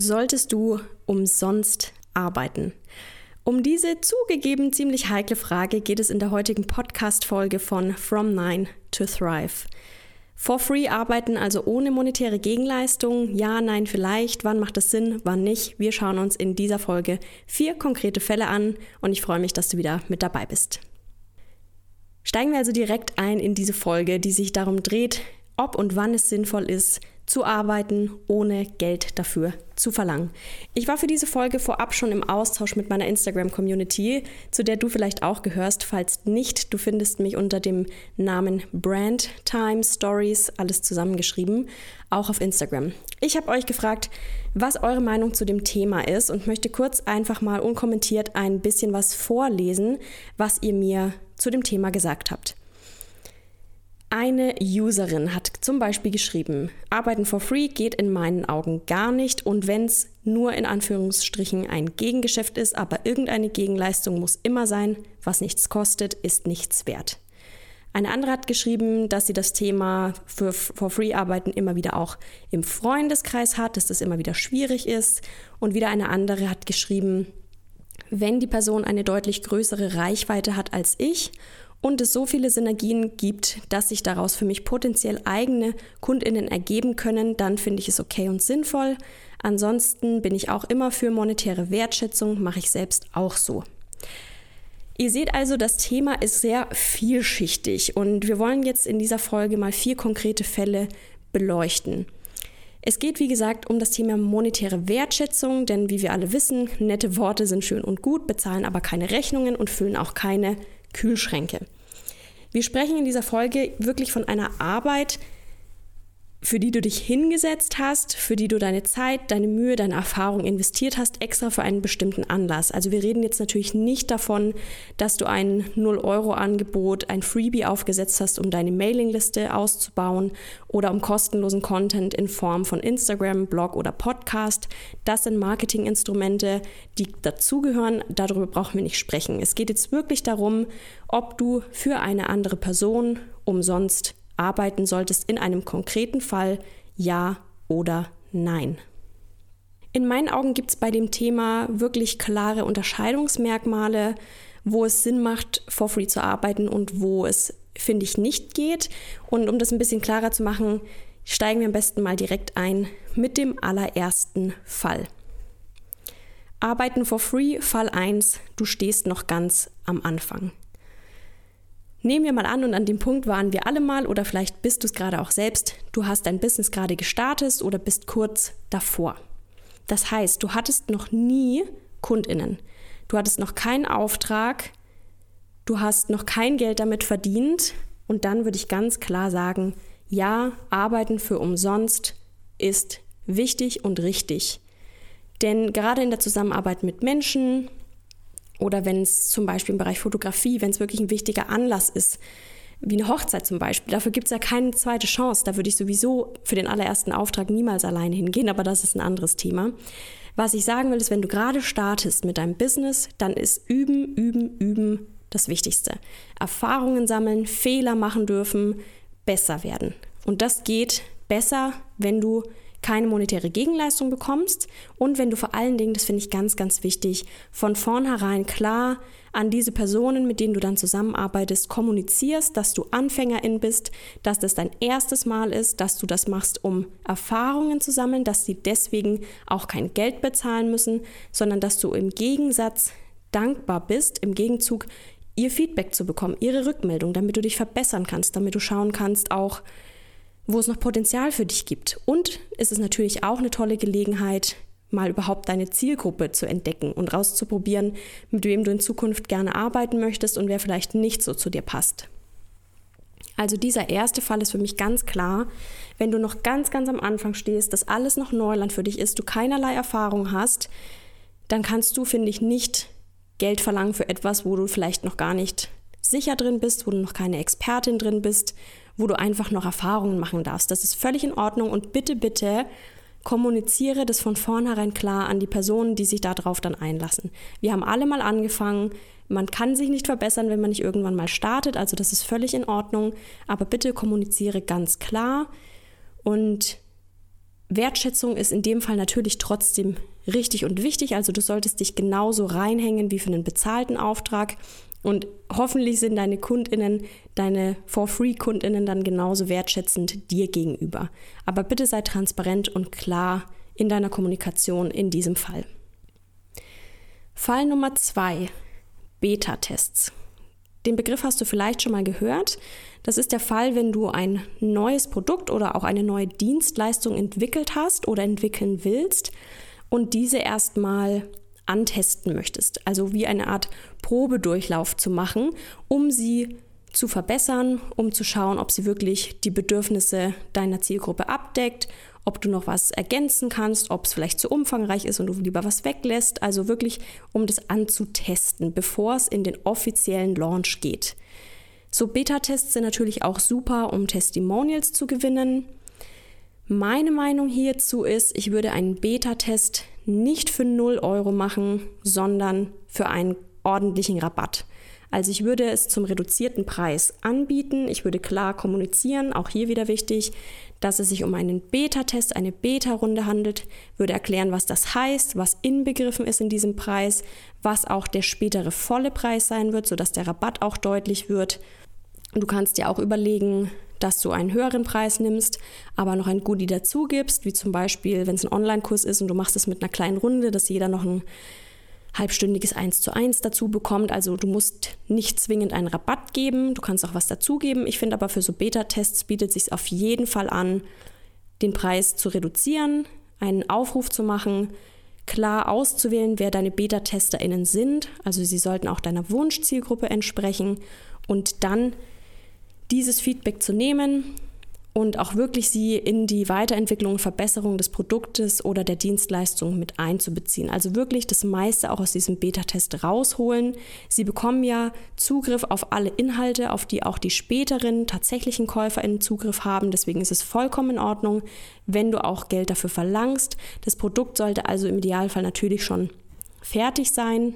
Solltest du umsonst arbeiten? Um diese zugegeben ziemlich heikle Frage geht es in der heutigen Podcast-Folge von From Nine to Thrive. For free arbeiten, also ohne monetäre Gegenleistung. Ja, nein, vielleicht. Wann macht es Sinn, wann nicht? Wir schauen uns in dieser Folge vier konkrete Fälle an und ich freue mich, dass du wieder mit dabei bist. Steigen wir also direkt ein in diese Folge, die sich darum dreht, ob und wann es sinnvoll ist, zu arbeiten, ohne Geld dafür zu verlangen. Ich war für diese Folge vorab schon im Austausch mit meiner Instagram-Community, zu der du vielleicht auch gehörst. Falls nicht, du findest mich unter dem Namen Brand Time Stories, alles zusammengeschrieben, auch auf Instagram. Ich habe euch gefragt, was eure Meinung zu dem Thema ist und möchte kurz einfach mal unkommentiert ein bisschen was vorlesen, was ihr mir zu dem Thema gesagt habt. Eine Userin hat zum Beispiel geschrieben, Arbeiten for free geht in meinen Augen gar nicht und wenn es nur in Anführungsstrichen ein Gegengeschäft ist, aber irgendeine Gegenleistung muss immer sein, was nichts kostet, ist nichts wert. Eine andere hat geschrieben, dass sie das Thema für For Free Arbeiten immer wieder auch im Freundeskreis hat, dass das immer wieder schwierig ist. Und wieder eine andere hat geschrieben, wenn die Person eine deutlich größere Reichweite hat als ich und es so viele Synergien gibt, dass sich daraus für mich potenziell eigene Kundinnen ergeben können, dann finde ich es okay und sinnvoll. Ansonsten bin ich auch immer für monetäre Wertschätzung, mache ich selbst auch so. Ihr seht also, das Thema ist sehr vielschichtig und wir wollen jetzt in dieser Folge mal vier konkrete Fälle beleuchten. Es geht, wie gesagt, um das Thema monetäre Wertschätzung, denn wie wir alle wissen, nette Worte sind schön und gut, bezahlen aber keine Rechnungen und füllen auch keine Kühlschränke. Wir sprechen in dieser Folge wirklich von einer Arbeit, für die du dich hingesetzt hast, für die du deine Zeit, deine Mühe, deine Erfahrung investiert hast, extra für einen bestimmten Anlass. Also wir reden jetzt natürlich nicht davon, dass du ein 0-Euro-Angebot, ein Freebie aufgesetzt hast, um deine Mailingliste auszubauen oder um kostenlosen Content in Form von Instagram, Blog oder Podcast. Das sind Marketinginstrumente, die dazugehören. Darüber brauchen wir nicht sprechen. Es geht jetzt wirklich darum, ob du für eine andere Person umsonst arbeiten solltest in einem konkreten Fall, ja oder nein. In meinen Augen gibt es bei dem Thema wirklich klare Unterscheidungsmerkmale, wo es Sinn macht, for free zu arbeiten und wo es, finde ich, nicht geht. Und um das ein bisschen klarer zu machen, steigen wir am besten mal direkt ein mit dem allerersten Fall. Arbeiten for free, Fall 1, du stehst noch ganz am Anfang. Nehmen wir mal an, und an dem Punkt waren wir alle mal, oder vielleicht bist du es gerade auch selbst, du hast dein Business gerade gestartet oder bist kurz davor. Das heißt, du hattest noch nie Kundinnen. Du hattest noch keinen Auftrag, du hast noch kein Geld damit verdient und dann würde ich ganz klar sagen, ja, arbeiten für umsonst ist wichtig und richtig. Denn gerade in der Zusammenarbeit mit Menschen, oder wenn es zum Beispiel im Bereich Fotografie, wenn es wirklich ein wichtiger Anlass ist, wie eine Hochzeit zum Beispiel, dafür gibt es ja keine zweite Chance. Da würde ich sowieso für den allerersten Auftrag niemals alleine hingehen, aber das ist ein anderes Thema. Was ich sagen will, ist, wenn du gerade startest mit deinem Business, dann ist Üben, Üben, Üben das Wichtigste. Erfahrungen sammeln, Fehler machen dürfen, besser werden. Und das geht besser, wenn du keine monetäre Gegenleistung bekommst. Und wenn du vor allen Dingen, das finde ich ganz, ganz wichtig, von vornherein klar an diese Personen, mit denen du dann zusammenarbeitest, kommunizierst, dass du Anfängerin bist, dass das dein erstes Mal ist, dass du das machst, um Erfahrungen zu sammeln, dass sie deswegen auch kein Geld bezahlen müssen, sondern dass du im Gegensatz dankbar bist, im Gegenzug ihr Feedback zu bekommen, ihre Rückmeldung, damit du dich verbessern kannst, damit du schauen kannst, auch wo es noch Potenzial für dich gibt. Und es ist natürlich auch eine tolle Gelegenheit, mal überhaupt deine Zielgruppe zu entdecken und rauszuprobieren, mit wem du in Zukunft gerne arbeiten möchtest und wer vielleicht nicht so zu dir passt. Also dieser erste Fall ist für mich ganz klar, wenn du noch ganz, ganz am Anfang stehst, dass alles noch Neuland für dich ist, du keinerlei Erfahrung hast, dann kannst du, finde ich, nicht Geld verlangen für etwas, wo du vielleicht noch gar nicht sicher drin bist, wo du noch keine Expertin drin bist, wo du einfach noch Erfahrungen machen darfst. Das ist völlig in Ordnung und bitte, bitte kommuniziere das von vornherein klar an die Personen, die sich darauf dann einlassen. Wir haben alle mal angefangen. Man kann sich nicht verbessern, wenn man nicht irgendwann mal startet. Also das ist völlig in Ordnung. Aber bitte kommuniziere ganz klar. Und Wertschätzung ist in dem Fall natürlich trotzdem richtig und wichtig. Also du solltest dich genauso reinhängen wie für einen bezahlten Auftrag. Und hoffentlich sind deine Kundinnen, deine For-Free-Kundinnen dann genauso wertschätzend dir gegenüber. Aber bitte sei transparent und klar in deiner Kommunikation in diesem Fall. Fall Nummer zwei, Beta-Tests. Den Begriff hast du vielleicht schon mal gehört. Das ist der Fall, wenn du ein neues Produkt oder auch eine neue Dienstleistung entwickelt hast oder entwickeln willst und diese erstmal antesten möchtest. Also wie eine Art Probedurchlauf zu machen, um sie zu verbessern, um zu schauen, ob sie wirklich die Bedürfnisse deiner Zielgruppe abdeckt, ob du noch was ergänzen kannst, ob es vielleicht zu umfangreich ist und du lieber was weglässt. Also wirklich, um das anzutesten, bevor es in den offiziellen Launch geht. So Beta-Tests sind natürlich auch super, um Testimonials zu gewinnen. Meine Meinung hierzu ist, ich würde einen Beta-Test nicht für 0 Euro machen, sondern für einen ordentlichen Rabatt. Also ich würde es zum reduzierten Preis anbieten. Ich würde klar kommunizieren, auch hier wieder wichtig, dass es sich um einen Beta-Test, eine Beta-Runde handelt, würde erklären, was das heißt, was inbegriffen ist in diesem Preis, was auch der spätere volle Preis sein wird, sodass der Rabatt auch deutlich wird. Du kannst dir auch überlegen, dass du einen höheren Preis nimmst, aber noch ein Goodie dazu gibst, wie zum Beispiel, wenn es ein Online-Kurs ist und du machst es mit einer kleinen Runde, dass jeder noch ein halbstündiges 1 zu 1 dazu bekommt. Also du musst nicht zwingend einen Rabatt geben, du kannst auch was dazugeben. Ich finde aber für so Beta-Tests bietet es sich auf jeden Fall an, den Preis zu reduzieren, einen Aufruf zu machen, klar auszuwählen, wer deine Beta-TesterInnen sind. Also sie sollten auch deiner Wunschzielgruppe entsprechen und dann dieses Feedback zu nehmen und auch wirklich sie in die Weiterentwicklung und Verbesserung des Produktes oder der Dienstleistung mit einzubeziehen. Also wirklich das meiste auch aus diesem Beta-Test rausholen. Sie bekommen ja Zugriff auf alle Inhalte, auf die auch die späteren tatsächlichen KäuferInnen Zugriff haben. Deswegen ist es vollkommen in Ordnung, wenn du auch Geld dafür verlangst. Das Produkt sollte also im Idealfall natürlich schon fertig sein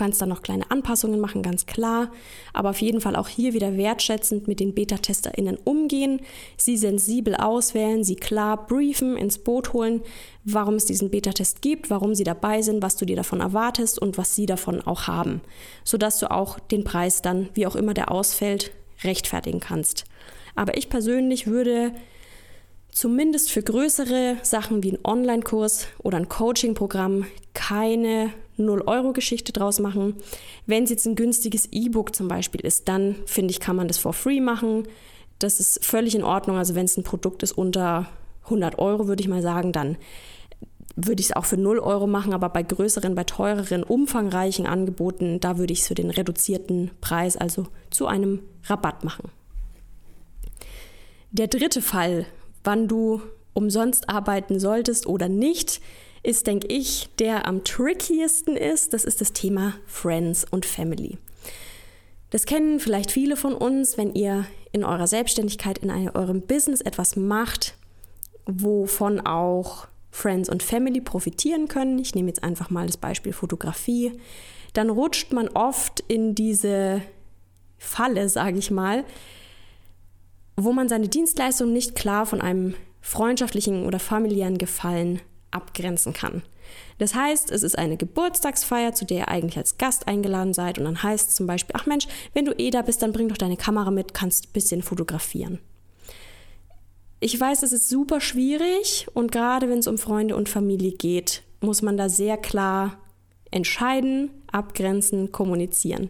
kannst da noch kleine Anpassungen machen, ganz klar. Aber auf jeden Fall auch hier wieder wertschätzend mit den Beta-TesterInnen umgehen, sie sensibel auswählen, sie klar briefen, ins Boot holen, warum es diesen Beta-Test gibt, warum sie dabei sind, was du dir davon erwartest und was sie davon auch haben. Sodass du auch den Preis dann, wie auch immer der ausfällt, rechtfertigen kannst. Aber ich persönlich würde zumindest für größere Sachen wie ein Online-Kurs oder ein Coaching-Programm keine 0-Euro-Geschichte draus machen. Wenn es jetzt ein günstiges E-Book zum Beispiel ist, dann finde ich, kann man das for free machen. Das ist völlig in Ordnung. Also wenn es ein Produkt ist unter 100 Euro, würde ich mal sagen, dann würde ich es auch für 0 Euro machen, aber bei größeren, bei teureren, umfangreichen Angeboten, da würde ich es für den reduzierten Preis, also zu einem Rabatt machen. Der dritte Fall, wann du umsonst arbeiten solltest oder nicht, ist, denke ich, der am trickiesten ist. Das ist das Thema Friends und Family. Das kennen vielleicht viele von uns, wenn ihr in eurer Selbstständigkeit, in eurem Business etwas macht, wovon auch Friends und Family profitieren können. Ich nehme jetzt einfach mal das Beispiel Fotografie. Dann rutscht man oft in diese Falle, sage ich mal, wo man seine Dienstleistung nicht klar von einem freundschaftlichen oder familiären Gefallen abgrenzen kann. Das heißt, es ist eine Geburtstagsfeier, zu der ihr eigentlich als Gast eingeladen seid und dann heißt zum Beispiel, ach Mensch, wenn du eh da bist, dann bring doch deine Kamera mit, kannst ein bisschen fotografieren. Ich weiß, es ist super schwierig und gerade wenn es um Freunde und Familie geht, muss man da sehr klar entscheiden, abgrenzen, kommunizieren.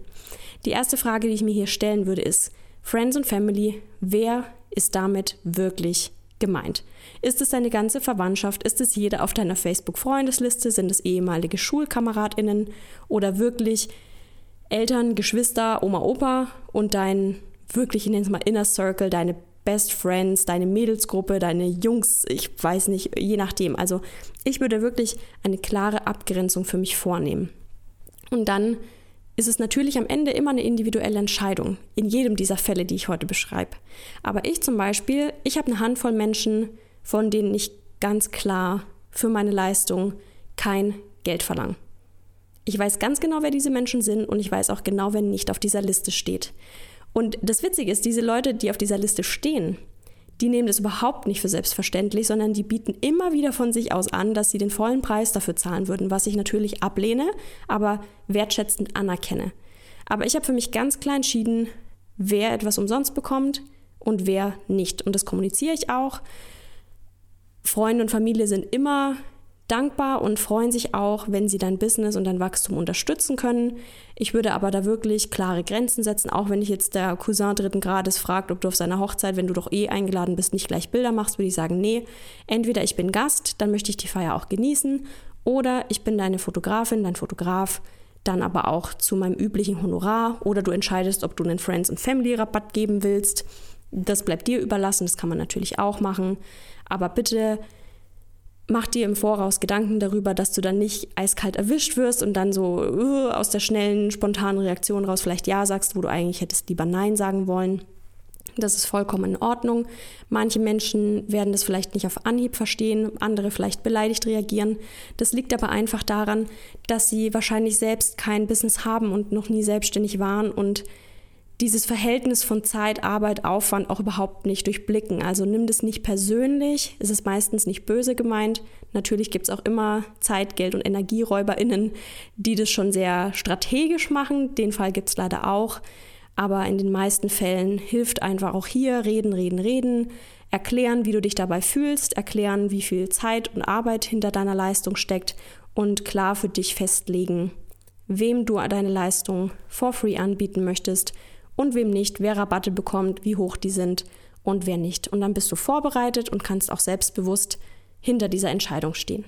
Die erste Frage, die ich mir hier stellen würde, ist, Friends und Family, wer ist damit wirklich gemeint? Ist es deine ganze Verwandtschaft? Ist es jeder auf deiner Facebook-Freundesliste? Sind es ehemalige SchulkameradInnen oder wirklich Eltern, Geschwister, Oma, Opa und dein wirklich, ich nenne es mal Inner Circle, deine Best Friends, deine Mädelsgruppe, deine Jungs, ich weiß nicht, je nachdem. Also ich würde wirklich eine klare Abgrenzung für mich vornehmen. Und dann ist es natürlich am Ende immer eine individuelle Entscheidung, in jedem dieser Fälle, die ich heute beschreibe. Aber ich zum Beispiel, ich habe eine Handvoll Menschen, von denen ich ganz klar für meine Leistung kein Geld verlange. Ich weiß ganz genau, wer diese Menschen sind und ich weiß auch genau, wer nicht auf dieser Liste steht. Und das Witzige ist, diese Leute, die auf dieser Liste stehen, die nehmen das überhaupt nicht für selbstverständlich, sondern die bieten immer wieder von sich aus an, dass sie den vollen Preis dafür zahlen würden, was ich natürlich ablehne, aber wertschätzend anerkenne. Aber ich habe für mich ganz klar entschieden, wer etwas umsonst bekommt und wer nicht. Und das kommuniziere ich auch. Freunde und Familie sind immer dankbar und freuen sich auch, wenn sie dein Business und dein Wachstum unterstützen können. Ich würde aber da wirklich klare Grenzen setzen, auch wenn ich jetzt der Cousin dritten Grades fragt, ob du auf seiner Hochzeit, wenn du doch eh eingeladen bist, nicht gleich Bilder machst, würde ich sagen, nee, entweder ich bin Gast, dann möchte ich die Feier auch genießen, oder ich bin deine Fotografin, dein Fotograf, dann aber auch zu meinem üblichen Honorar, oder du entscheidest, ob du einen Friends and Family Rabatt geben willst. Das bleibt dir überlassen, das kann man natürlich auch machen, aber bitte mach dir im Voraus Gedanken darüber, dass du dann nicht eiskalt erwischt wirst und dann so uh, aus der schnellen, spontanen Reaktion raus vielleicht Ja sagst, wo du eigentlich hättest lieber Nein sagen wollen. Das ist vollkommen in Ordnung. Manche Menschen werden das vielleicht nicht auf Anhieb verstehen, andere vielleicht beleidigt reagieren. Das liegt aber einfach daran, dass sie wahrscheinlich selbst kein Business haben und noch nie selbstständig waren und dieses Verhältnis von Zeit, Arbeit, Aufwand auch überhaupt nicht durchblicken. Also nimm das nicht persönlich, es ist meistens nicht böse gemeint. Natürlich gibt es auch immer Zeit, Geld und EnergieräuberInnen, die das schon sehr strategisch machen. Den Fall gibt es leider auch. Aber in den meisten Fällen hilft einfach auch hier reden, reden, reden, erklären, wie du dich dabei fühlst, erklären, wie viel Zeit und Arbeit hinter deiner Leistung steckt und klar für dich festlegen, wem du deine Leistung for free anbieten möchtest und wem nicht, wer Rabatte bekommt, wie hoch die sind und wer nicht. Und dann bist du vorbereitet und kannst auch selbstbewusst hinter dieser Entscheidung stehen.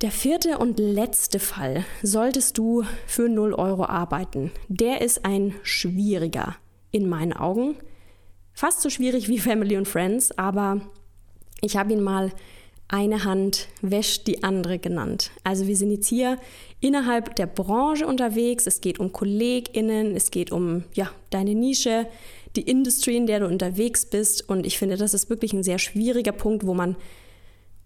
Der vierte und letzte Fall solltest du für 0 Euro arbeiten. Der ist ein schwieriger in meinen Augen. Fast so schwierig wie Family und Friends, aber ich habe ihn mal eine Hand wäscht die andere genannt. Also wir sind jetzt hier innerhalb der Branche unterwegs. Es geht um KollegInnen, es geht um ja, deine Nische, die Industrie, in der du unterwegs bist. Und ich finde, das ist wirklich ein sehr schwieriger Punkt, wo man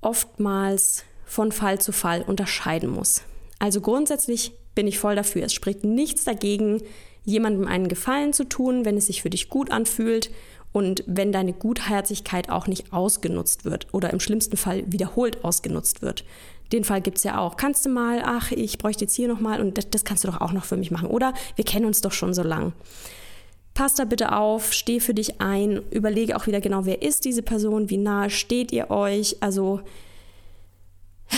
oftmals von Fall zu Fall unterscheiden muss. Also grundsätzlich bin ich voll dafür. Es spricht nichts dagegen, jemandem einen Gefallen zu tun, wenn es sich für dich gut anfühlt und wenn deine Gutherzigkeit auch nicht ausgenutzt wird oder im schlimmsten Fall wiederholt ausgenutzt wird. Den Fall gibt es ja auch. Kannst du mal, ach, ich bräuchte jetzt hier nochmal und das, das kannst du doch auch noch für mich machen. Oder wir kennen uns doch schon so lang. Pass da bitte auf, steh für dich ein, überlege auch wieder genau, wer ist diese Person, wie nahe steht ihr euch. Also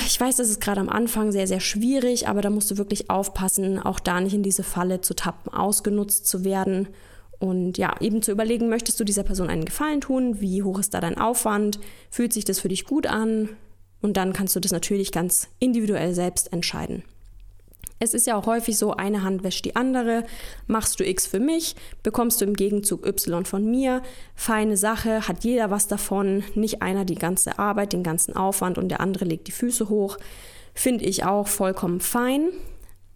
ich weiß, das ist gerade am Anfang sehr, sehr schwierig, aber da musst du wirklich aufpassen, auch da nicht in diese Falle zu tappen, ausgenutzt zu werden und ja, eben zu überlegen, möchtest du dieser Person einen Gefallen tun? Wie hoch ist da dein Aufwand? Fühlt sich das für dich gut an? Und dann kannst du das natürlich ganz individuell selbst entscheiden. Es ist ja auch häufig so, eine Hand wäscht die andere. Machst du X für mich, bekommst du im Gegenzug Y von mir. Feine Sache, hat jeder was davon. Nicht einer die ganze Arbeit, den ganzen Aufwand und der andere legt die Füße hoch. Finde ich auch vollkommen fein.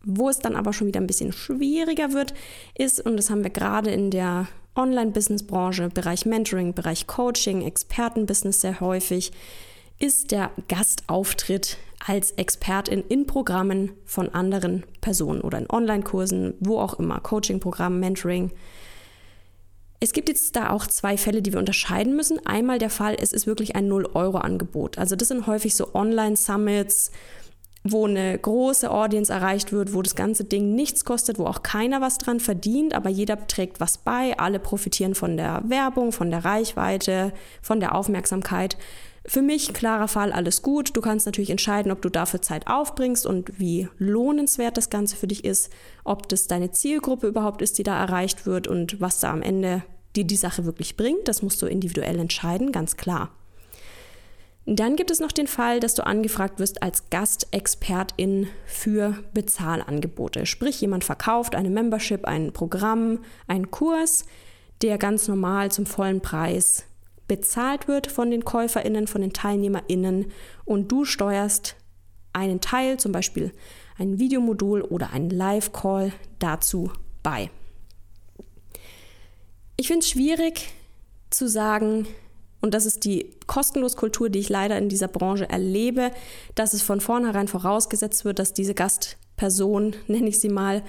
Wo es dann aber schon wieder ein bisschen schwieriger wird, ist, und das haben wir gerade in der Online-Business-Branche, Bereich Mentoring, Bereich Coaching, Expertenbusiness sehr häufig, ist der Gastauftritt als Expertin in Programmen von anderen Personen oder in Online-Kursen, wo auch immer, Coaching-Programmen, Mentoring. Es gibt jetzt da auch zwei Fälle, die wir unterscheiden müssen. Einmal der Fall, es ist wirklich ein 0-Euro-Angebot. Also das sind häufig so Online-Summits, wo eine große Audience erreicht wird, wo das ganze Ding nichts kostet, wo auch keiner was dran verdient, aber jeder trägt was bei, alle profitieren von der Werbung, von der Reichweite, von der Aufmerksamkeit. Für mich klarer Fall, alles gut. Du kannst natürlich entscheiden, ob du dafür Zeit aufbringst und wie lohnenswert das Ganze für dich ist, ob das deine Zielgruppe überhaupt ist, die da erreicht wird und was da am Ende dir die Sache wirklich bringt. Das musst du individuell entscheiden, ganz klar. Dann gibt es noch den Fall, dass du angefragt wirst als Gastexpertin für Bezahlangebote. Sprich, jemand verkauft eine Membership, ein Programm, einen Kurs, der ganz normal zum vollen Preis bezahlt wird von den KäuferInnen, von den TeilnehmerInnen und du steuerst einen Teil, zum Beispiel ein Videomodul oder einen Live-Call dazu bei. Ich finde es schwierig zu sagen, und das ist die kostenlos Kultur, die ich leider in dieser Branche erlebe, dass es von vornherein vorausgesetzt wird, dass diese Gastperson, nenne ich sie mal,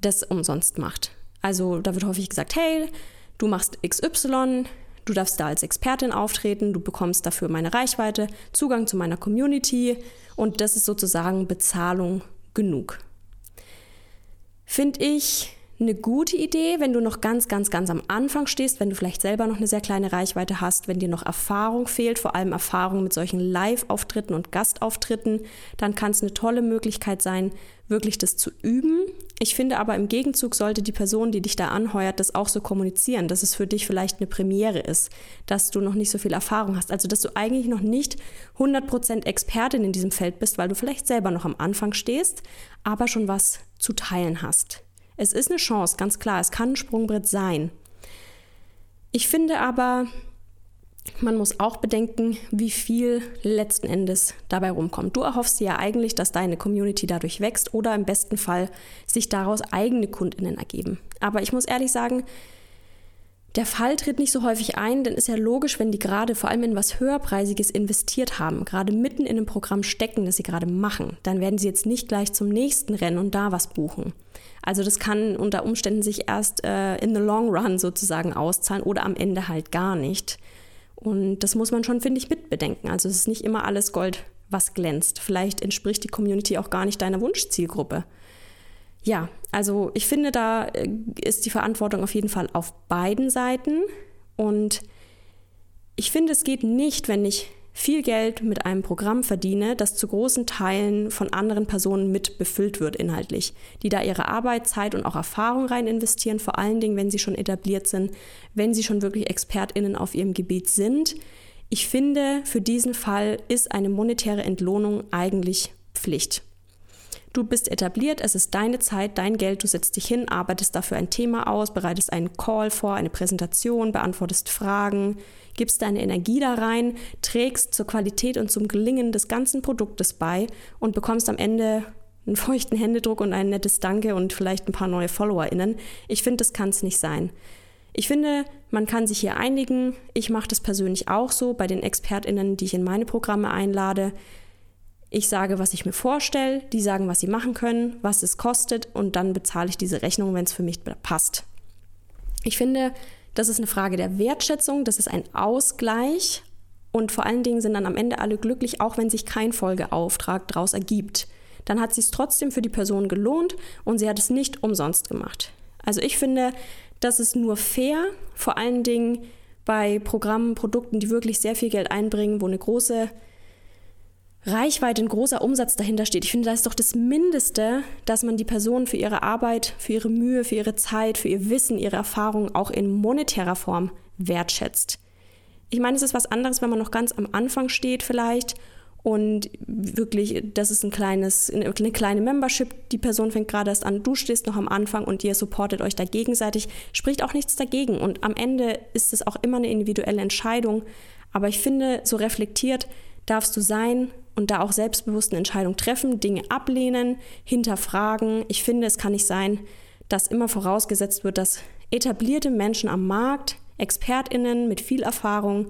das umsonst macht. Also da wird häufig gesagt, hey, du machst XY, du darfst da als Expertin auftreten, du bekommst dafür meine Reichweite, Zugang zu meiner Community und das ist sozusagen Bezahlung genug. Finde ich eine gute Idee, wenn du noch ganz, ganz, ganz am Anfang stehst, wenn du vielleicht selber noch eine sehr kleine Reichweite hast, wenn dir noch Erfahrung fehlt, vor allem Erfahrung mit solchen Live-Auftritten und Gastauftritten, dann kann es eine tolle Möglichkeit sein, wirklich das zu üben. Ich finde aber im Gegenzug sollte die Person, die dich da anheuert, das auch so kommunizieren, dass es für dich vielleicht eine Premiere ist, dass du noch nicht so viel Erfahrung hast, also dass du eigentlich noch nicht 100% Expertin in diesem Feld bist, weil du vielleicht selber noch am Anfang stehst, aber schon was zu teilen hast. Es ist eine Chance, ganz klar. Es kann ein Sprungbrett sein. Ich finde aber, man muss auch bedenken, wie viel letzten Endes dabei rumkommt. Du erhoffst dir ja eigentlich, dass deine Community dadurch wächst oder im besten Fall sich daraus eigene Kundinnen ergeben. Aber ich muss ehrlich sagen, der Fall tritt nicht so häufig ein, denn ist ja logisch, wenn die gerade vor allem in was Höherpreisiges investiert haben, gerade mitten in einem Programm stecken, das sie gerade machen, dann werden sie jetzt nicht gleich zum nächsten rennen und da was buchen. Also das kann unter Umständen sich erst äh, in the long run sozusagen auszahlen oder am Ende halt gar nicht. Und das muss man schon, finde ich, mitbedenken. Also es ist nicht immer alles Gold, was glänzt. Vielleicht entspricht die Community auch gar nicht deiner Wunschzielgruppe. Ja, also ich finde, da äh, ist die Verantwortung auf jeden Fall auf beiden Seiten. Und ich finde, es geht nicht, wenn ich viel Geld mit einem Programm verdiene, das zu großen Teilen von anderen Personen mit befüllt wird inhaltlich, die da ihre Arbeit, Zeit und auch Erfahrung rein investieren, vor allen Dingen, wenn sie schon etabliert sind, wenn sie schon wirklich Expertinnen auf ihrem Gebiet sind. Ich finde, für diesen Fall ist eine monetäre Entlohnung eigentlich Pflicht. Du bist etabliert, es ist deine Zeit, dein Geld, du setzt dich hin, arbeitest dafür ein Thema aus, bereitest einen Call vor, eine Präsentation, beantwortest Fragen, gibst deine Energie da rein, trägst zur Qualität und zum Gelingen des ganzen Produktes bei und bekommst am Ende einen feuchten Händedruck und ein nettes Danke und vielleicht ein paar neue FollowerInnen. Ich finde, das kann es nicht sein. Ich finde, man kann sich hier einigen. Ich mache das persönlich auch so bei den ExpertInnen, die ich in meine Programme einlade. Ich sage, was ich mir vorstelle, die sagen, was sie machen können, was es kostet und dann bezahle ich diese Rechnung, wenn es für mich passt. Ich finde, das ist eine Frage der Wertschätzung, das ist ein Ausgleich und vor allen Dingen sind dann am Ende alle glücklich, auch wenn sich kein Folgeauftrag daraus ergibt. Dann hat sie es trotzdem für die Person gelohnt und sie hat es nicht umsonst gemacht. Also ich finde, das ist nur fair, vor allen Dingen bei Programmen, Produkten, die wirklich sehr viel Geld einbringen, wo eine große Reichweite, ein großer Umsatz dahinter steht. Ich finde, das ist doch das Mindeste, dass man die Person für ihre Arbeit, für ihre Mühe, für ihre Zeit, für ihr Wissen, ihre Erfahrung auch in monetärer Form wertschätzt. Ich meine, es ist was anderes, wenn man noch ganz am Anfang steht vielleicht und wirklich, das ist ein kleines, eine kleine Membership. Die Person fängt gerade erst an, du stehst noch am Anfang und ihr supportet euch da gegenseitig. Spricht auch nichts dagegen. Und am Ende ist es auch immer eine individuelle Entscheidung. Aber ich finde, so reflektiert darfst du sein und da auch selbstbewusst eine Entscheidung treffen, Dinge ablehnen, hinterfragen. Ich finde, es kann nicht sein, dass immer vorausgesetzt wird, dass etablierte Menschen am Markt, Expertinnen mit viel Erfahrung,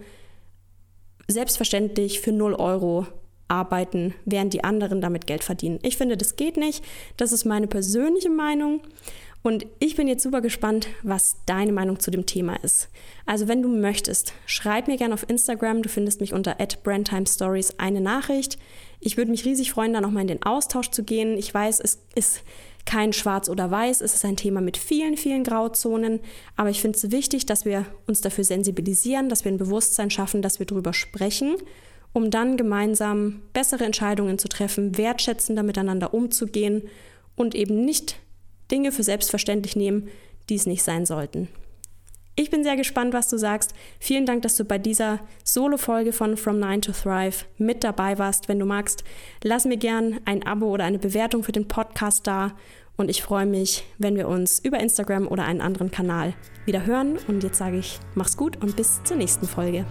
selbstverständlich für 0 Euro arbeiten, während die anderen damit Geld verdienen. Ich finde, das geht nicht. Das ist meine persönliche Meinung. Und ich bin jetzt super gespannt, was deine Meinung zu dem Thema ist. Also wenn du möchtest, schreib mir gerne auf Instagram. Du findest mich unter @brandtimestories eine Nachricht. Ich würde mich riesig freuen, da nochmal in den Austausch zu gehen. Ich weiß, es ist kein Schwarz oder Weiß. Es ist ein Thema mit vielen, vielen Grauzonen. Aber ich finde es wichtig, dass wir uns dafür sensibilisieren, dass wir ein Bewusstsein schaffen, dass wir darüber sprechen, um dann gemeinsam bessere Entscheidungen zu treffen, wertschätzender miteinander umzugehen und eben nicht Dinge für selbstverständlich nehmen, die es nicht sein sollten. Ich bin sehr gespannt, was du sagst. Vielen Dank, dass du bei dieser Solo-Folge von From Nine to Thrive mit dabei warst. Wenn du magst, lass mir gern ein Abo oder eine Bewertung für den Podcast da Und ich freue mich, wenn wir uns über Instagram oder einen anderen Kanal wieder hören. Und jetzt sage ich, mach's gut und bis zur nächsten Folge.